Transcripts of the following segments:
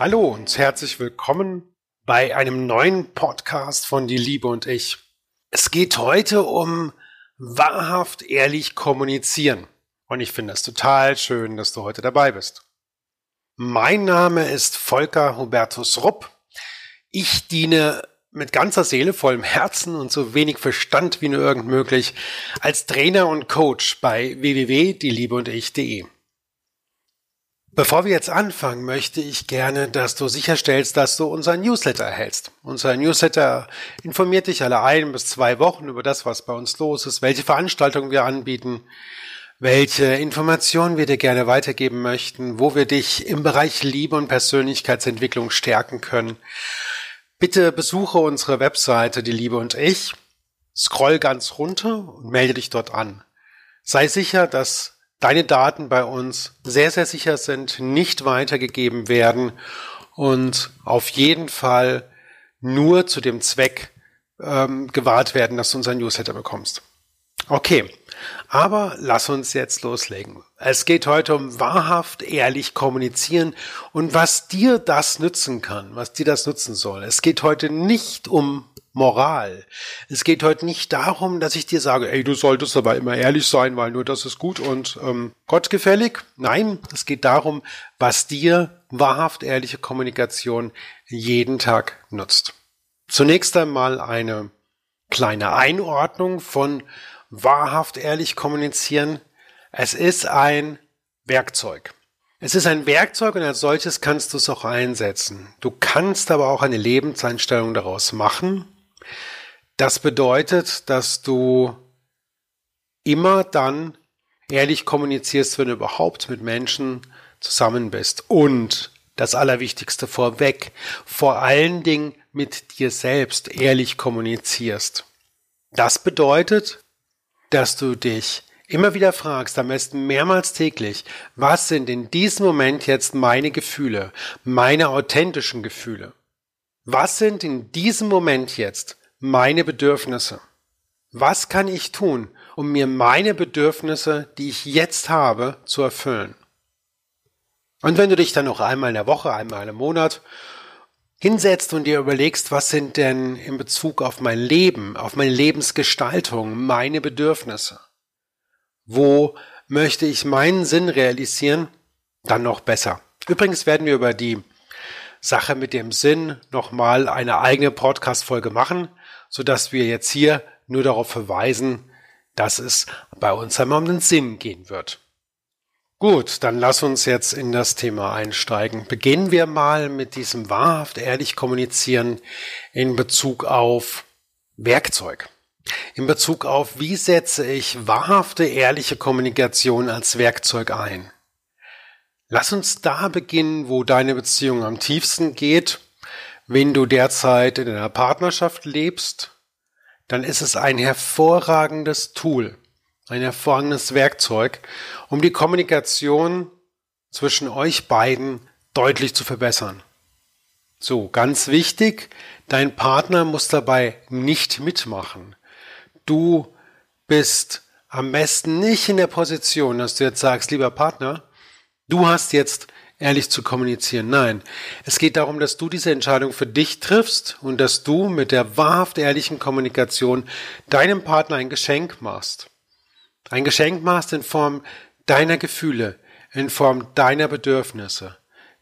Hallo und herzlich willkommen bei einem neuen Podcast von Die Liebe und ich. Es geht heute um wahrhaft ehrlich kommunizieren. Und ich finde es total schön, dass du heute dabei bist. Mein Name ist Volker Hubertus Rupp. Ich diene mit ganzer Seele, vollem Herzen und so wenig Verstand wie nur irgend möglich als Trainer und Coach bei www.dieliebeundich.de. Bevor wir jetzt anfangen, möchte ich gerne, dass du sicherstellst, dass du unseren Newsletter erhältst. Unser Newsletter informiert dich alle ein bis zwei Wochen über das, was bei uns los ist, welche Veranstaltungen wir anbieten, welche Informationen wir dir gerne weitergeben möchten, wo wir dich im Bereich Liebe und Persönlichkeitsentwicklung stärken können. Bitte besuche unsere Webseite Die Liebe und ich, scroll ganz runter und melde dich dort an. Sei sicher, dass deine Daten bei uns sehr, sehr sicher sind, nicht weitergegeben werden und auf jeden Fall nur zu dem Zweck ähm, gewahrt werden, dass du unseren Newsletter bekommst. Okay, aber lass uns jetzt loslegen. Es geht heute um wahrhaft ehrlich kommunizieren und was dir das nützen kann, was dir das nutzen soll. Es geht heute nicht um Moral. Es geht heute nicht darum, dass ich dir sage, ey, du solltest aber immer ehrlich sein, weil nur das ist gut und ähm, gottgefällig. Nein, es geht darum, was dir wahrhaft ehrliche Kommunikation jeden Tag nutzt. Zunächst einmal eine kleine Einordnung von wahrhaft ehrlich kommunizieren. Es ist ein Werkzeug. Es ist ein Werkzeug und als solches kannst du es auch einsetzen. Du kannst aber auch eine Lebenseinstellung daraus machen das bedeutet, dass du immer dann ehrlich kommunizierst, wenn du überhaupt mit Menschen zusammen bist. Und das Allerwichtigste vorweg, vor allen Dingen mit dir selbst ehrlich kommunizierst. Das bedeutet, dass du dich immer wieder fragst, am besten mehrmals täglich, was sind in diesem Moment jetzt meine Gefühle, meine authentischen Gefühle? Was sind in diesem Moment jetzt meine Bedürfnisse. Was kann ich tun, um mir meine Bedürfnisse, die ich jetzt habe, zu erfüllen? Und wenn du dich dann noch einmal in der Woche, einmal im Monat hinsetzt und dir überlegst, was sind denn in Bezug auf mein Leben, auf meine Lebensgestaltung meine Bedürfnisse? Wo möchte ich meinen Sinn realisieren? Dann noch besser. Übrigens werden wir über die Sache mit dem Sinn nochmal eine eigene Podcast-Folge machen so dass wir jetzt hier nur darauf verweisen, dass es bei uns einmal um den Sinn gehen wird. Gut, dann lass uns jetzt in das Thema einsteigen. Beginnen wir mal mit diesem wahrhaft ehrlich kommunizieren in Bezug auf Werkzeug. In Bezug auf, wie setze ich wahrhafte ehrliche Kommunikation als Werkzeug ein? Lass uns da beginnen, wo deine Beziehung am tiefsten geht wenn du derzeit in einer Partnerschaft lebst, dann ist es ein hervorragendes Tool, ein hervorragendes Werkzeug, um die Kommunikation zwischen euch beiden deutlich zu verbessern. So, ganz wichtig, dein Partner muss dabei nicht mitmachen. Du bist am besten nicht in der Position, dass du jetzt sagst, lieber Partner, du hast jetzt ehrlich zu kommunizieren. Nein, es geht darum, dass du diese Entscheidung für dich triffst und dass du mit der wahrhaft ehrlichen Kommunikation deinem Partner ein Geschenk machst. Ein Geschenk machst in Form deiner Gefühle, in Form deiner Bedürfnisse.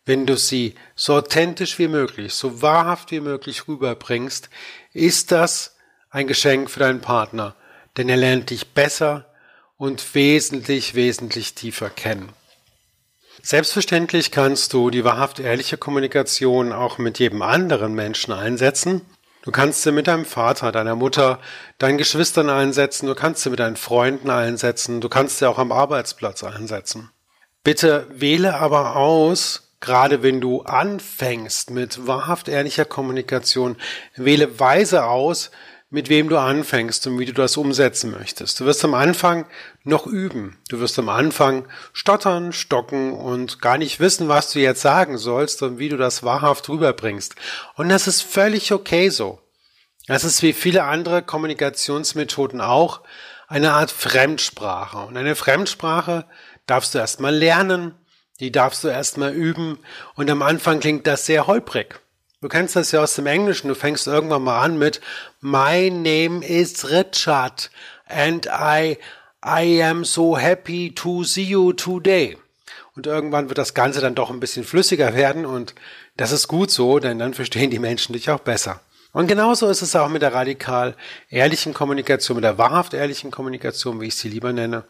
Wenn du sie so authentisch wie möglich, so wahrhaft wie möglich rüberbringst, ist das ein Geschenk für deinen Partner, denn er lernt dich besser und wesentlich, wesentlich tiefer kennen. Selbstverständlich kannst du die wahrhaft ehrliche Kommunikation auch mit jedem anderen Menschen einsetzen. Du kannst sie mit deinem Vater, deiner Mutter, deinen Geschwistern einsetzen, du kannst sie mit deinen Freunden einsetzen, du kannst sie auch am Arbeitsplatz einsetzen. Bitte wähle aber aus, gerade wenn du anfängst mit wahrhaft ehrlicher Kommunikation, wähle weise aus, mit wem du anfängst und wie du das umsetzen möchtest. Du wirst am Anfang noch üben. Du wirst am Anfang stottern, stocken und gar nicht wissen, was du jetzt sagen sollst und wie du das wahrhaft rüberbringst. Und das ist völlig okay so. Das ist wie viele andere Kommunikationsmethoden auch eine Art Fremdsprache. Und eine Fremdsprache darfst du erstmal lernen, Die darfst du erstmal üben und am Anfang klingt das sehr holprig. Du kennst das ja aus dem Englischen, du fängst irgendwann mal an mit My name is Richard and I I am so happy to see you today. Und irgendwann wird das Ganze dann doch ein bisschen flüssiger werden und das ist gut so, denn dann verstehen die Menschen dich auch besser. Und genauso ist es auch mit der radikal ehrlichen Kommunikation, mit der wahrhaft ehrlichen Kommunikation, wie ich sie lieber nenne.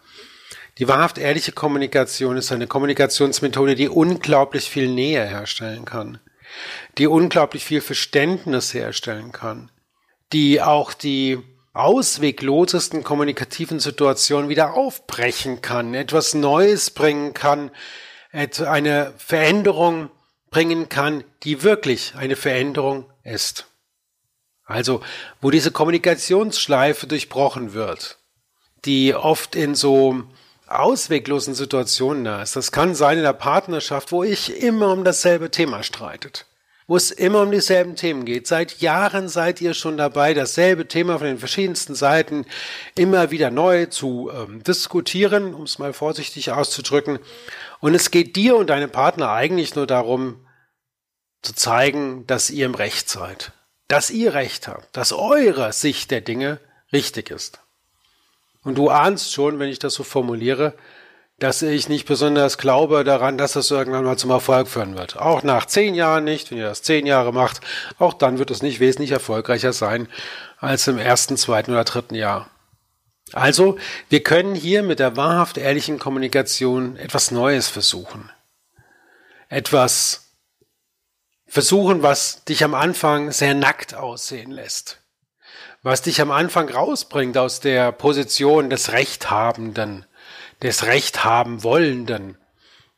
Die wahrhaft ehrliche Kommunikation ist eine Kommunikationsmethode, die unglaublich viel Nähe herstellen kann, die unglaublich viel Verständnis herstellen kann, die auch die ausweglosesten kommunikativen Situationen wieder aufbrechen kann, etwas Neues bringen kann, eine Veränderung bringen kann, die wirklich eine Veränderung ist. Also, wo diese Kommunikationsschleife durchbrochen wird, die oft in so ausweglosen Situationen da ist. Das kann sein in der Partnerschaft, wo ich immer um dasselbe Thema streitet. Wo es immer um dieselben Themen geht. Seit Jahren seid ihr schon dabei, dasselbe Thema von den verschiedensten Seiten immer wieder neu zu ähm, diskutieren, um es mal vorsichtig auszudrücken. Und es geht dir und deinem Partner eigentlich nur darum, zu zeigen, dass ihr im Recht seid dass ihr recht habt, dass eure Sicht der Dinge richtig ist. Und du ahnst schon, wenn ich das so formuliere, dass ich nicht besonders glaube daran, dass das irgendwann mal zum Erfolg führen wird. Auch nach zehn Jahren nicht, wenn ihr das zehn Jahre macht, auch dann wird es nicht wesentlich erfolgreicher sein als im ersten, zweiten oder dritten Jahr. Also, wir können hier mit der wahrhaft ehrlichen Kommunikation etwas Neues versuchen. Etwas versuchen, was dich am Anfang sehr nackt aussehen lässt. Was dich am Anfang rausbringt aus der Position des Rechthabenden, des Rechthaben wollenden,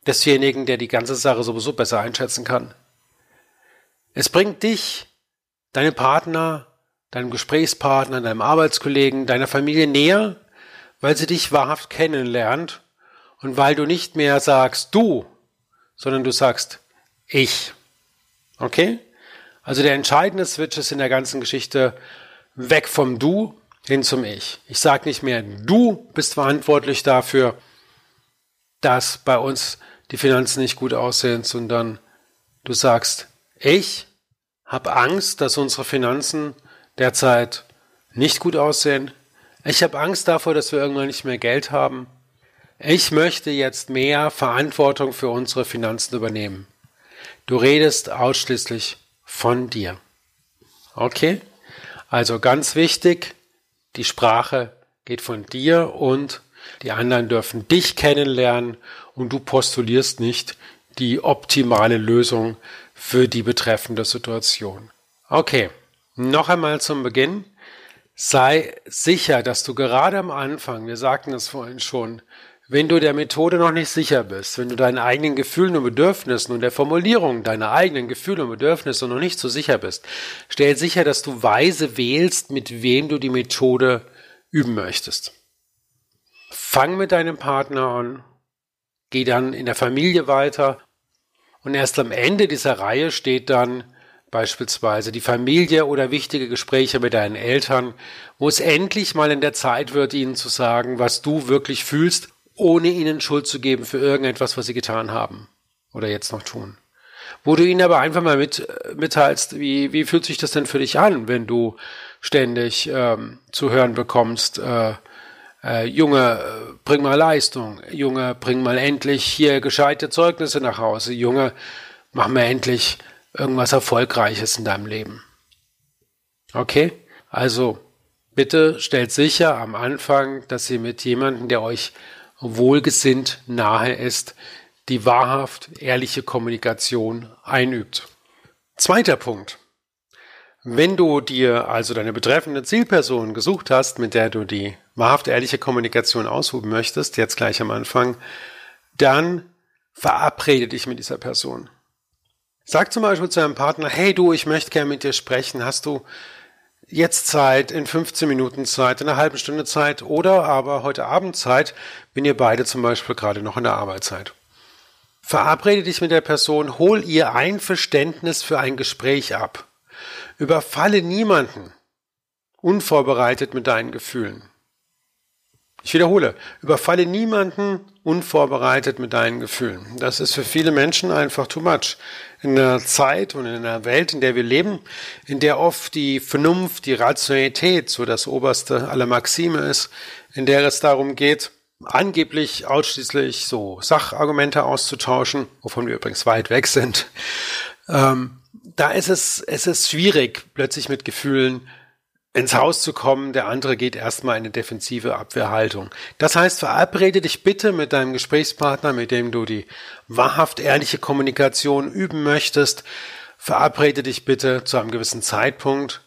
desjenigen, der die ganze Sache sowieso besser einschätzen kann. Es bringt dich, deine Partner, deinem Gesprächspartner, deinem Arbeitskollegen, deiner Familie näher, weil sie dich wahrhaft kennenlernt und weil du nicht mehr sagst du, sondern du sagst ich. Okay? Also der entscheidende Switch ist in der ganzen Geschichte weg vom Du hin zum Ich. Ich sage nicht mehr, du bist verantwortlich dafür, dass bei uns die Finanzen nicht gut aussehen, sondern du sagst, ich habe Angst, dass unsere Finanzen derzeit nicht gut aussehen. Ich habe Angst davor, dass wir irgendwann nicht mehr Geld haben. Ich möchte jetzt mehr Verantwortung für unsere Finanzen übernehmen. Du redest ausschließlich von dir. Okay? Also ganz wichtig, die Sprache geht von dir und die anderen dürfen dich kennenlernen und du postulierst nicht die optimale Lösung für die betreffende Situation. Okay, noch einmal zum Beginn. Sei sicher, dass du gerade am Anfang, wir sagten es vorhin schon, wenn du der Methode noch nicht sicher bist, wenn du deinen eigenen Gefühlen und Bedürfnissen und der Formulierung deiner eigenen Gefühle und Bedürfnisse noch nicht so sicher bist, stell sicher, dass du weise wählst, mit wem du die Methode üben möchtest. Fang mit deinem Partner an, geh dann in der Familie weiter und erst am Ende dieser Reihe steht dann beispielsweise die Familie oder wichtige Gespräche mit deinen Eltern, wo es endlich mal in der Zeit wird, ihnen zu sagen, was du wirklich fühlst ohne ihnen Schuld zu geben für irgendetwas, was sie getan haben oder jetzt noch tun. Wo du ihnen aber einfach mal mit, mitteilst, wie, wie fühlt sich das denn für dich an, wenn du ständig ähm, zu hören bekommst, äh, äh, Junge, bring mal Leistung, Junge, bring mal endlich hier gescheite Zeugnisse nach Hause, Junge, mach mal endlich irgendwas Erfolgreiches in deinem Leben. Okay? Also, bitte stellt sicher am Anfang, dass ihr mit jemandem, der euch wohlgesinnt nahe ist, die wahrhaft ehrliche Kommunikation einübt. Zweiter Punkt. Wenn du dir also deine betreffende Zielperson gesucht hast, mit der du die wahrhaft ehrliche Kommunikation ausüben möchtest, jetzt gleich am Anfang, dann verabrede dich mit dieser Person. Sag zum Beispiel zu deinem Partner, hey du, ich möchte gerne mit dir sprechen, hast du jetzt Zeit, in 15 Minuten Zeit, in einer halben Stunde Zeit oder aber heute Abend Zeit, wenn ihr beide zum Beispiel gerade noch in der Arbeit seid. Verabrede dich mit der Person, hol ihr Einverständnis für ein Gespräch ab. Überfalle niemanden unvorbereitet mit deinen Gefühlen. Ich wiederhole, überfalle niemanden unvorbereitet mit deinen Gefühlen. Das ist für viele Menschen einfach too much. In einer Zeit und in einer Welt, in der wir leben, in der oft die Vernunft, die Rationalität so das oberste aller Maxime ist, in der es darum geht, angeblich ausschließlich so Sachargumente auszutauschen, wovon wir übrigens weit weg sind. Ähm, da ist es, es ist schwierig, plötzlich mit Gefühlen ins Haus zu kommen, der andere geht erstmal in eine defensive Abwehrhaltung. Das heißt, verabrede dich bitte mit deinem Gesprächspartner, mit dem du die wahrhaft ehrliche Kommunikation üben möchtest, verabrede dich bitte zu einem gewissen Zeitpunkt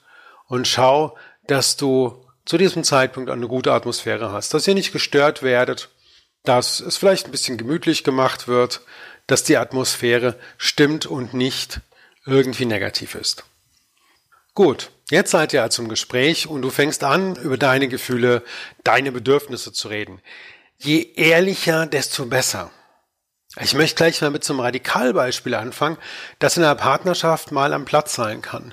und schau, dass du zu diesem Zeitpunkt eine gute Atmosphäre hast, dass ihr nicht gestört werdet, dass es vielleicht ein bisschen gemütlich gemacht wird, dass die Atmosphäre stimmt und nicht irgendwie negativ ist. Gut, jetzt seid ihr also im Gespräch und du fängst an, über deine Gefühle, deine Bedürfnisse zu reden. Je ehrlicher, desto besser. Ich möchte gleich mal mit so einem Radikalbeispiel anfangen, das in einer Partnerschaft mal am Platz sein kann.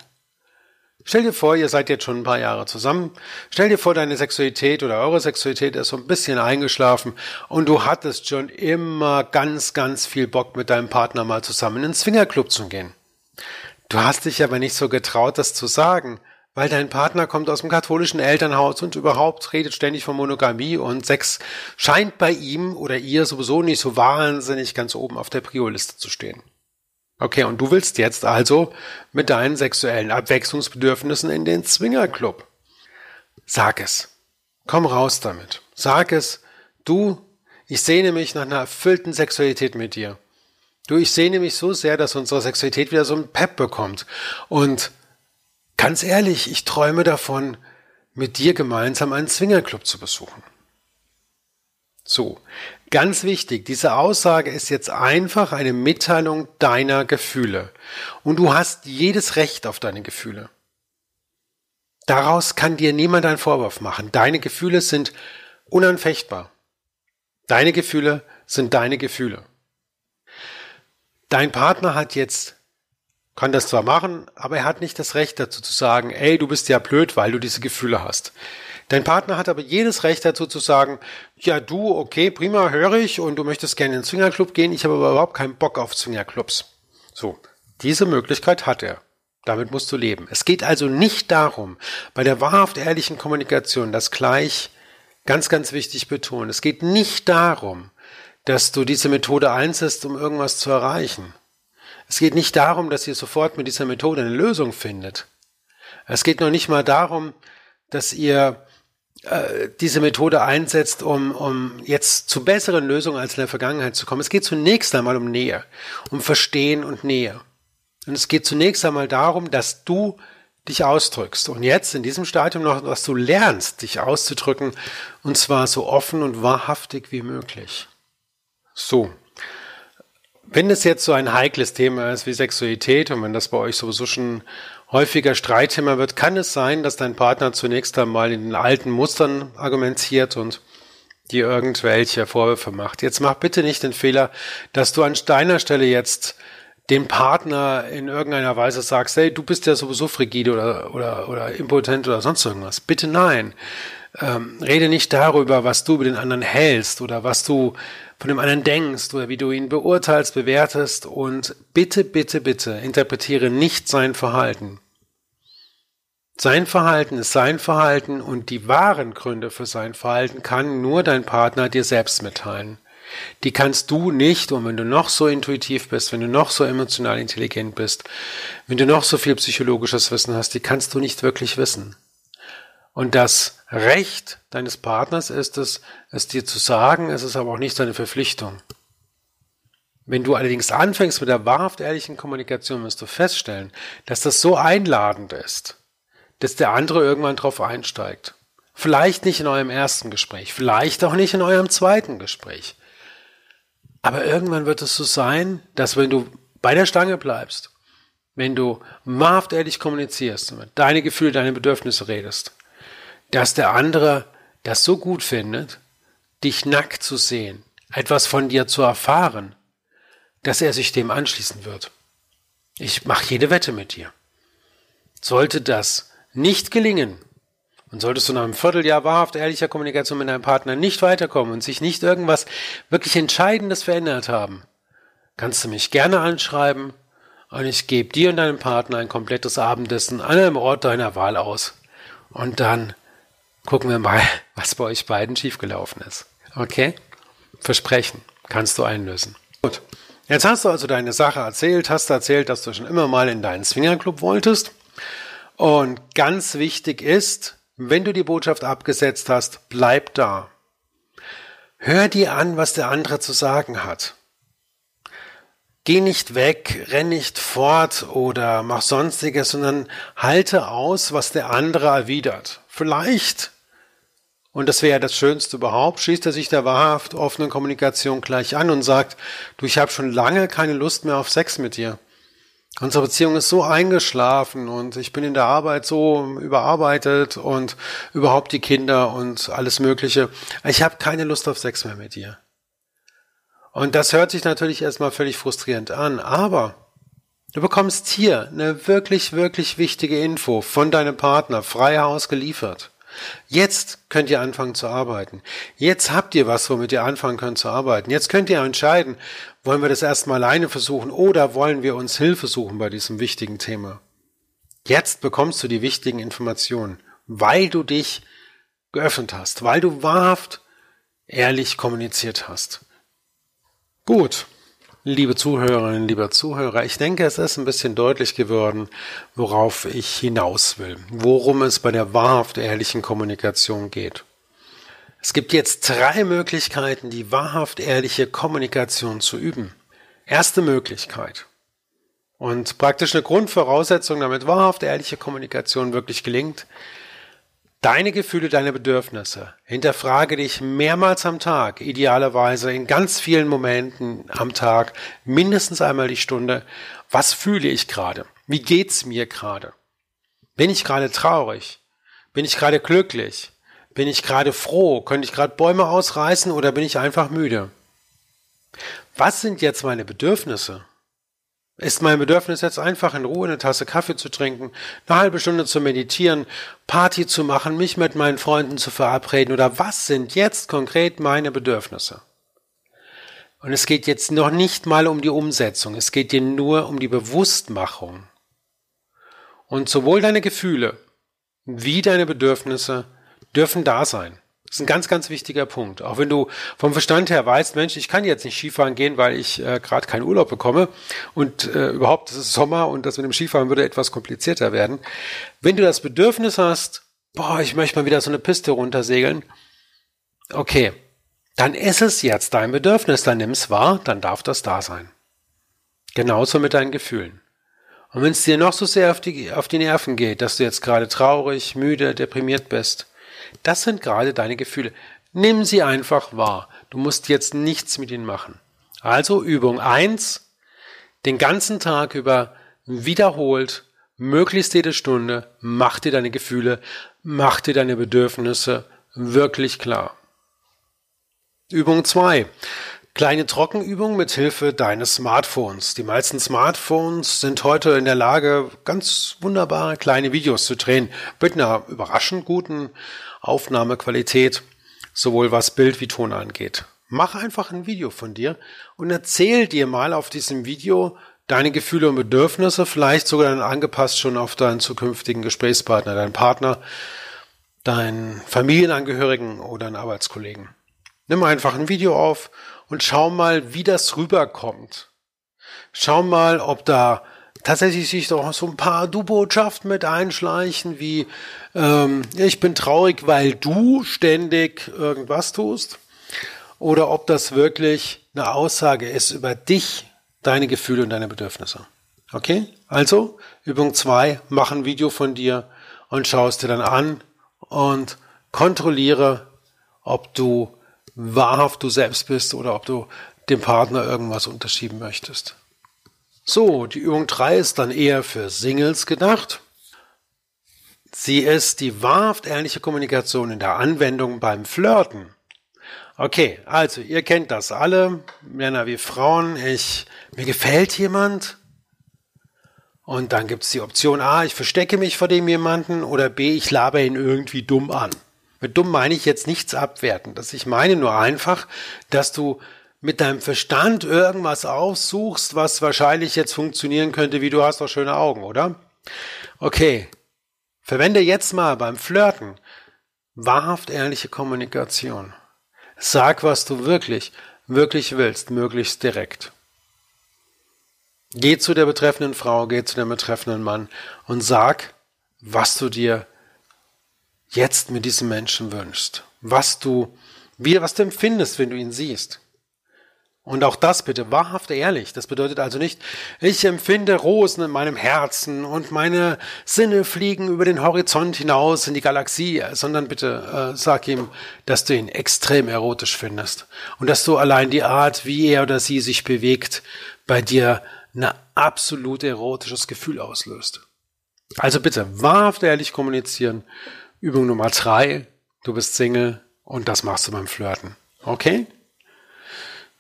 Stell dir vor, ihr seid jetzt schon ein paar Jahre zusammen. Stell dir vor, deine Sexualität oder eure Sexualität ist so ein bisschen eingeschlafen und du hattest schon immer ganz, ganz viel Bock mit deinem Partner mal zusammen in den Swingerclub zu gehen. Du hast dich aber nicht so getraut, das zu sagen, weil dein Partner kommt aus dem katholischen Elternhaus und überhaupt redet ständig von Monogamie und Sex scheint bei ihm oder ihr sowieso nicht so wahnsinnig ganz oben auf der Prioliste zu stehen. Okay, und du willst jetzt also mit deinen sexuellen Abwechslungsbedürfnissen in den Zwingerclub. Sag es. Komm raus damit. Sag es. Du, ich sehne mich nach einer erfüllten Sexualität mit dir. Du, ich sehne mich so sehr, dass unsere Sexualität wieder so einen Pep bekommt. Und ganz ehrlich, ich träume davon, mit dir gemeinsam einen Zwingerclub zu besuchen. So, ganz wichtig, diese Aussage ist jetzt einfach eine Mitteilung deiner Gefühle. Und du hast jedes Recht auf deine Gefühle. Daraus kann dir niemand einen Vorwurf machen. Deine Gefühle sind unanfechtbar. Deine Gefühle sind deine Gefühle. Dein Partner hat jetzt, kann das zwar machen, aber er hat nicht das Recht dazu zu sagen, ey, du bist ja blöd, weil du diese Gefühle hast. Dein Partner hat aber jedes Recht dazu zu sagen, ja du, okay, prima, höre ich und du möchtest gerne in den Swingerclub gehen, ich habe aber überhaupt keinen Bock auf Swingerclubs. So, diese Möglichkeit hat er. Damit musst du leben. Es geht also nicht darum, bei der wahrhaft ehrlichen Kommunikation das gleich ganz, ganz wichtig betonen. Es geht nicht darum, dass du diese Methode einsetzt, um irgendwas zu erreichen. Es geht nicht darum, dass ihr sofort mit dieser Methode eine Lösung findet. Es geht noch nicht mal darum, dass ihr äh, diese Methode einsetzt, um, um jetzt zu besseren Lösungen als in der Vergangenheit zu kommen. Es geht zunächst einmal um Nähe, um Verstehen und Nähe. Und es geht zunächst einmal darum, dass du dich ausdrückst. Und jetzt in diesem Stadium noch, dass du lernst, dich auszudrücken, und zwar so offen und wahrhaftig wie möglich. So. Wenn es jetzt so ein heikles Thema ist wie Sexualität und wenn das bei euch sowieso schon häufiger Streitthema wird, kann es sein, dass dein Partner zunächst einmal in den alten Mustern argumentiert und dir irgendwelche Vorwürfe macht. Jetzt mach bitte nicht den Fehler, dass du an deiner Stelle jetzt dem Partner in irgendeiner Weise sagst, hey, du bist ja sowieso frigide oder, oder, oder impotent oder sonst irgendwas. Bitte nein. Ähm, rede nicht darüber, was du über den anderen hältst oder was du von dem anderen denkst oder wie du ihn beurteilst, bewertest und bitte, bitte, bitte interpretiere nicht sein Verhalten. Sein Verhalten ist sein Verhalten und die wahren Gründe für sein Verhalten kann nur dein Partner dir selbst mitteilen. Die kannst du nicht, und wenn du noch so intuitiv bist, wenn du noch so emotional intelligent bist, wenn du noch so viel psychologisches Wissen hast, die kannst du nicht wirklich wissen. Und das Recht deines Partners ist es, es dir zu sagen, es ist aber auch nicht seine Verpflichtung. Wenn du allerdings anfängst mit der wahrhaft ehrlichen Kommunikation, wirst du feststellen, dass das so einladend ist, dass der andere irgendwann drauf einsteigt. Vielleicht nicht in eurem ersten Gespräch, vielleicht auch nicht in eurem zweiten Gespräch. Aber irgendwann wird es so sein, dass wenn du bei der Stange bleibst, wenn du wahrhaft ehrlich kommunizierst, deine Gefühle, deine Bedürfnisse redest, dass der andere das so gut findet, dich nackt zu sehen, etwas von dir zu erfahren, dass er sich dem anschließen wird. Ich mache jede Wette mit dir. Sollte das nicht gelingen, Und solltest du nach einem Vierteljahr wahrhaft ehrlicher Kommunikation mit deinem Partner nicht weiterkommen und sich nicht irgendwas wirklich Entscheidendes verändert haben, kannst du mich gerne anschreiben und ich gebe dir und deinem Partner ein komplettes Abendessen an einem Ort deiner Wahl aus. Und dann gucken wir mal, was bei euch beiden schiefgelaufen ist. Okay? Versprechen kannst du einlösen. Gut. Jetzt hast du also deine Sache erzählt, hast erzählt, dass du schon immer mal in deinen Swingerclub wolltest. Und ganz wichtig ist, wenn du die Botschaft abgesetzt hast, bleib da. Hör dir an, was der andere zu sagen hat. Geh nicht weg, renn nicht fort oder mach sonstiges, sondern halte aus, was der andere erwidert. Vielleicht, und das wäre ja das Schönste überhaupt, schließt er sich der wahrhaft offenen Kommunikation gleich an und sagt, du, ich habe schon lange keine Lust mehr auf Sex mit dir. Unsere Beziehung ist so eingeschlafen und ich bin in der Arbeit so überarbeitet und überhaupt die Kinder und alles Mögliche. Ich habe keine Lust auf Sex mehr mit dir. Und das hört sich natürlich erstmal völlig frustrierend an, aber du bekommst hier eine wirklich, wirklich wichtige Info von deinem Partner frei Haus geliefert. Jetzt könnt ihr anfangen zu arbeiten. Jetzt habt ihr was, womit ihr anfangen könnt zu arbeiten. Jetzt könnt ihr entscheiden, wollen wir das erstmal alleine versuchen oder wollen wir uns Hilfe suchen bei diesem wichtigen Thema. Jetzt bekommst du die wichtigen Informationen, weil du dich geöffnet hast, weil du wahrhaft ehrlich kommuniziert hast. Gut, liebe Zuhörerinnen, lieber Zuhörer, ich denke, es ist ein bisschen deutlich geworden, worauf ich hinaus will, worum es bei der wahrhaft ehrlichen Kommunikation geht. Es gibt jetzt drei Möglichkeiten, die wahrhaft ehrliche Kommunikation zu üben. Erste Möglichkeit. Und praktisch eine Grundvoraussetzung, damit wahrhaft ehrliche Kommunikation wirklich gelingt, Deine Gefühle, deine Bedürfnisse. Hinterfrage dich mehrmals am Tag, idealerweise in ganz vielen Momenten am Tag, mindestens einmal die Stunde. Was fühle ich gerade? Wie geht's mir gerade? Bin ich gerade traurig? Bin ich gerade glücklich? Bin ich gerade froh? Könnte ich gerade Bäume ausreißen oder bin ich einfach müde? Was sind jetzt meine Bedürfnisse? Ist mein Bedürfnis jetzt einfach in Ruhe eine Tasse Kaffee zu trinken, eine halbe Stunde zu meditieren, Party zu machen, mich mit meinen Freunden zu verabreden oder was sind jetzt konkret meine Bedürfnisse? Und es geht jetzt noch nicht mal um die Umsetzung, es geht dir nur um die Bewusstmachung. Und sowohl deine Gefühle wie deine Bedürfnisse dürfen da sein. Das ist ein ganz, ganz wichtiger Punkt. Auch wenn du vom Verstand her weißt, Mensch, ich kann jetzt nicht Skifahren gehen, weil ich äh, gerade keinen Urlaub bekomme und äh, überhaupt, es ist Sommer und das mit dem Skifahren würde etwas komplizierter werden. Wenn du das Bedürfnis hast, boah, ich möchte mal wieder so eine Piste runtersegeln, okay, dann ist es jetzt dein Bedürfnis, dann nimm es wahr, dann darf das da sein. Genauso mit deinen Gefühlen. Und wenn es dir noch so sehr auf die, auf die Nerven geht, dass du jetzt gerade traurig, müde, deprimiert bist, das sind gerade deine Gefühle. Nimm sie einfach wahr. Du musst jetzt nichts mit ihnen machen. Also Übung eins: den ganzen Tag über wiederholt, möglichst jede Stunde, mach dir deine Gefühle, mach dir deine Bedürfnisse wirklich klar. Übung zwei: Kleine Trockenübung mit Hilfe deines Smartphones. Die meisten Smartphones sind heute in der Lage, ganz wunderbare kleine Videos zu drehen, mit einer überraschend guten Aufnahmequalität, sowohl was Bild wie Ton angeht. Mach einfach ein Video von dir und erzähl dir mal auf diesem Video deine Gefühle und Bedürfnisse, vielleicht sogar dann angepasst schon auf deinen zukünftigen Gesprächspartner, deinen Partner, deinen Familienangehörigen oder einen Arbeitskollegen. Nimm einfach ein Video auf und schau mal, wie das rüberkommt. Schau mal, ob da tatsächlich sich doch so ein paar Du-Botschaften mit einschleichen, wie ähm, ich bin traurig, weil du ständig irgendwas tust, oder ob das wirklich eine Aussage ist über dich, deine Gefühle und deine Bedürfnisse. Okay? Also, Übung zwei: mach ein Video von dir und schau es dir dann an und kontrolliere, ob du wahrhaft du selbst bist oder ob du dem Partner irgendwas unterschieben möchtest. So, die Übung 3 ist dann eher für Singles gedacht. Sie ist die wahrhaft ehrliche Kommunikation in der Anwendung beim Flirten. Okay, also ihr kennt das alle, Männer wie Frauen. Ich, mir gefällt jemand Und dann gibt es die Option A, ich verstecke mich vor dem jemanden oder B, ich laber ihn irgendwie dumm an. Mit dumm meine ich jetzt nichts abwertendes. Ich meine nur einfach, dass du mit deinem Verstand irgendwas aussuchst, was wahrscheinlich jetzt funktionieren könnte, wie du hast doch schöne Augen, oder? Okay. Verwende jetzt mal beim Flirten wahrhaft ehrliche Kommunikation. Sag, was du wirklich, wirklich willst, möglichst direkt. Geh zu der betreffenden Frau, geh zu dem betreffenden Mann und sag, was du dir jetzt mit diesem Menschen wünschst, was du, wie, was du empfindest, wenn du ihn siehst. Und auch das bitte wahrhaft ehrlich. Das bedeutet also nicht, ich empfinde Rosen in meinem Herzen und meine Sinne fliegen über den Horizont hinaus in die Galaxie, sondern bitte äh, sag ihm, dass du ihn extrem erotisch findest und dass du allein die Art, wie er oder sie sich bewegt, bei dir ein absolut erotisches Gefühl auslöst. Also bitte wahrhaft ehrlich kommunizieren. Übung Nummer drei, du bist Single und das machst du beim Flirten. Okay?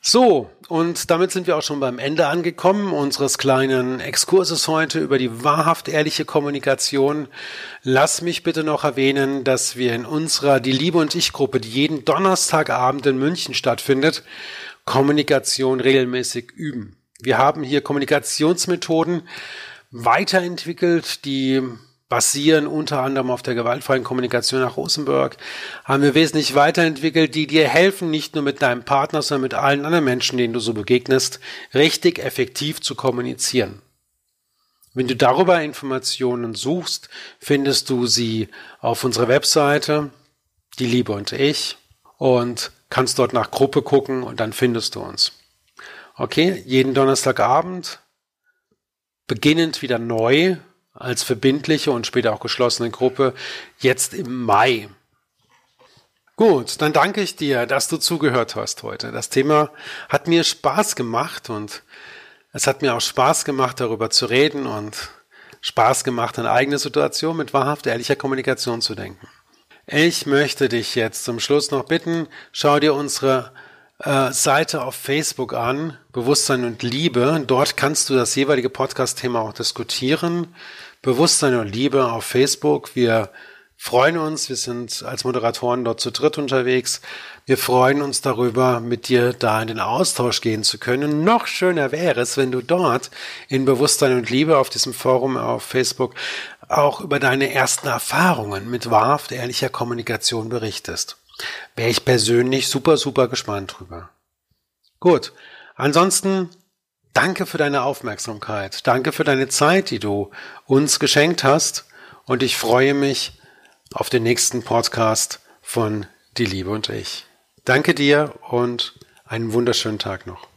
So, und damit sind wir auch schon beim Ende angekommen unseres kleinen Exkurses heute über die wahrhaft ehrliche Kommunikation. Lass mich bitte noch erwähnen, dass wir in unserer Die Liebe und Ich Gruppe, die jeden Donnerstagabend in München stattfindet, Kommunikation regelmäßig üben. Wir haben hier Kommunikationsmethoden weiterentwickelt, die basieren unter anderem auf der gewaltfreien Kommunikation nach Rosenberg, haben wir wesentlich weiterentwickelt, die dir helfen, nicht nur mit deinem Partner, sondern mit allen anderen Menschen, denen du so begegnest, richtig effektiv zu kommunizieren. Wenn du darüber Informationen suchst, findest du sie auf unserer Webseite, die Liebe und ich, und kannst dort nach Gruppe gucken und dann findest du uns. Okay, jeden Donnerstagabend, beginnend wieder neu als verbindliche und später auch geschlossene Gruppe jetzt im Mai. Gut, dann danke ich dir, dass du zugehört hast heute. Das Thema hat mir Spaß gemacht und es hat mir auch Spaß gemacht, darüber zu reden und Spaß gemacht, an eigene Situation mit wahrhaft ehrlicher Kommunikation zu denken. Ich möchte dich jetzt zum Schluss noch bitten, schau dir unsere äh, Seite auf Facebook an, Bewusstsein und Liebe. Dort kannst du das jeweilige Podcast-Thema auch diskutieren. Bewusstsein und Liebe auf Facebook. Wir freuen uns, wir sind als Moderatoren dort zu dritt unterwegs. Wir freuen uns darüber, mit dir da in den Austausch gehen zu können. noch schöner wäre es, wenn du dort in Bewusstsein und Liebe auf diesem Forum auf Facebook auch über deine ersten Erfahrungen mit wahrhaft ehrlicher Kommunikation berichtest. Wäre ich persönlich super, super gespannt drüber. Gut. Ansonsten danke für deine Aufmerksamkeit. Danke für deine Zeit, die du uns geschenkt hast. Und ich freue mich auf den nächsten Podcast von Die Liebe und ich. Danke dir und einen wunderschönen Tag noch.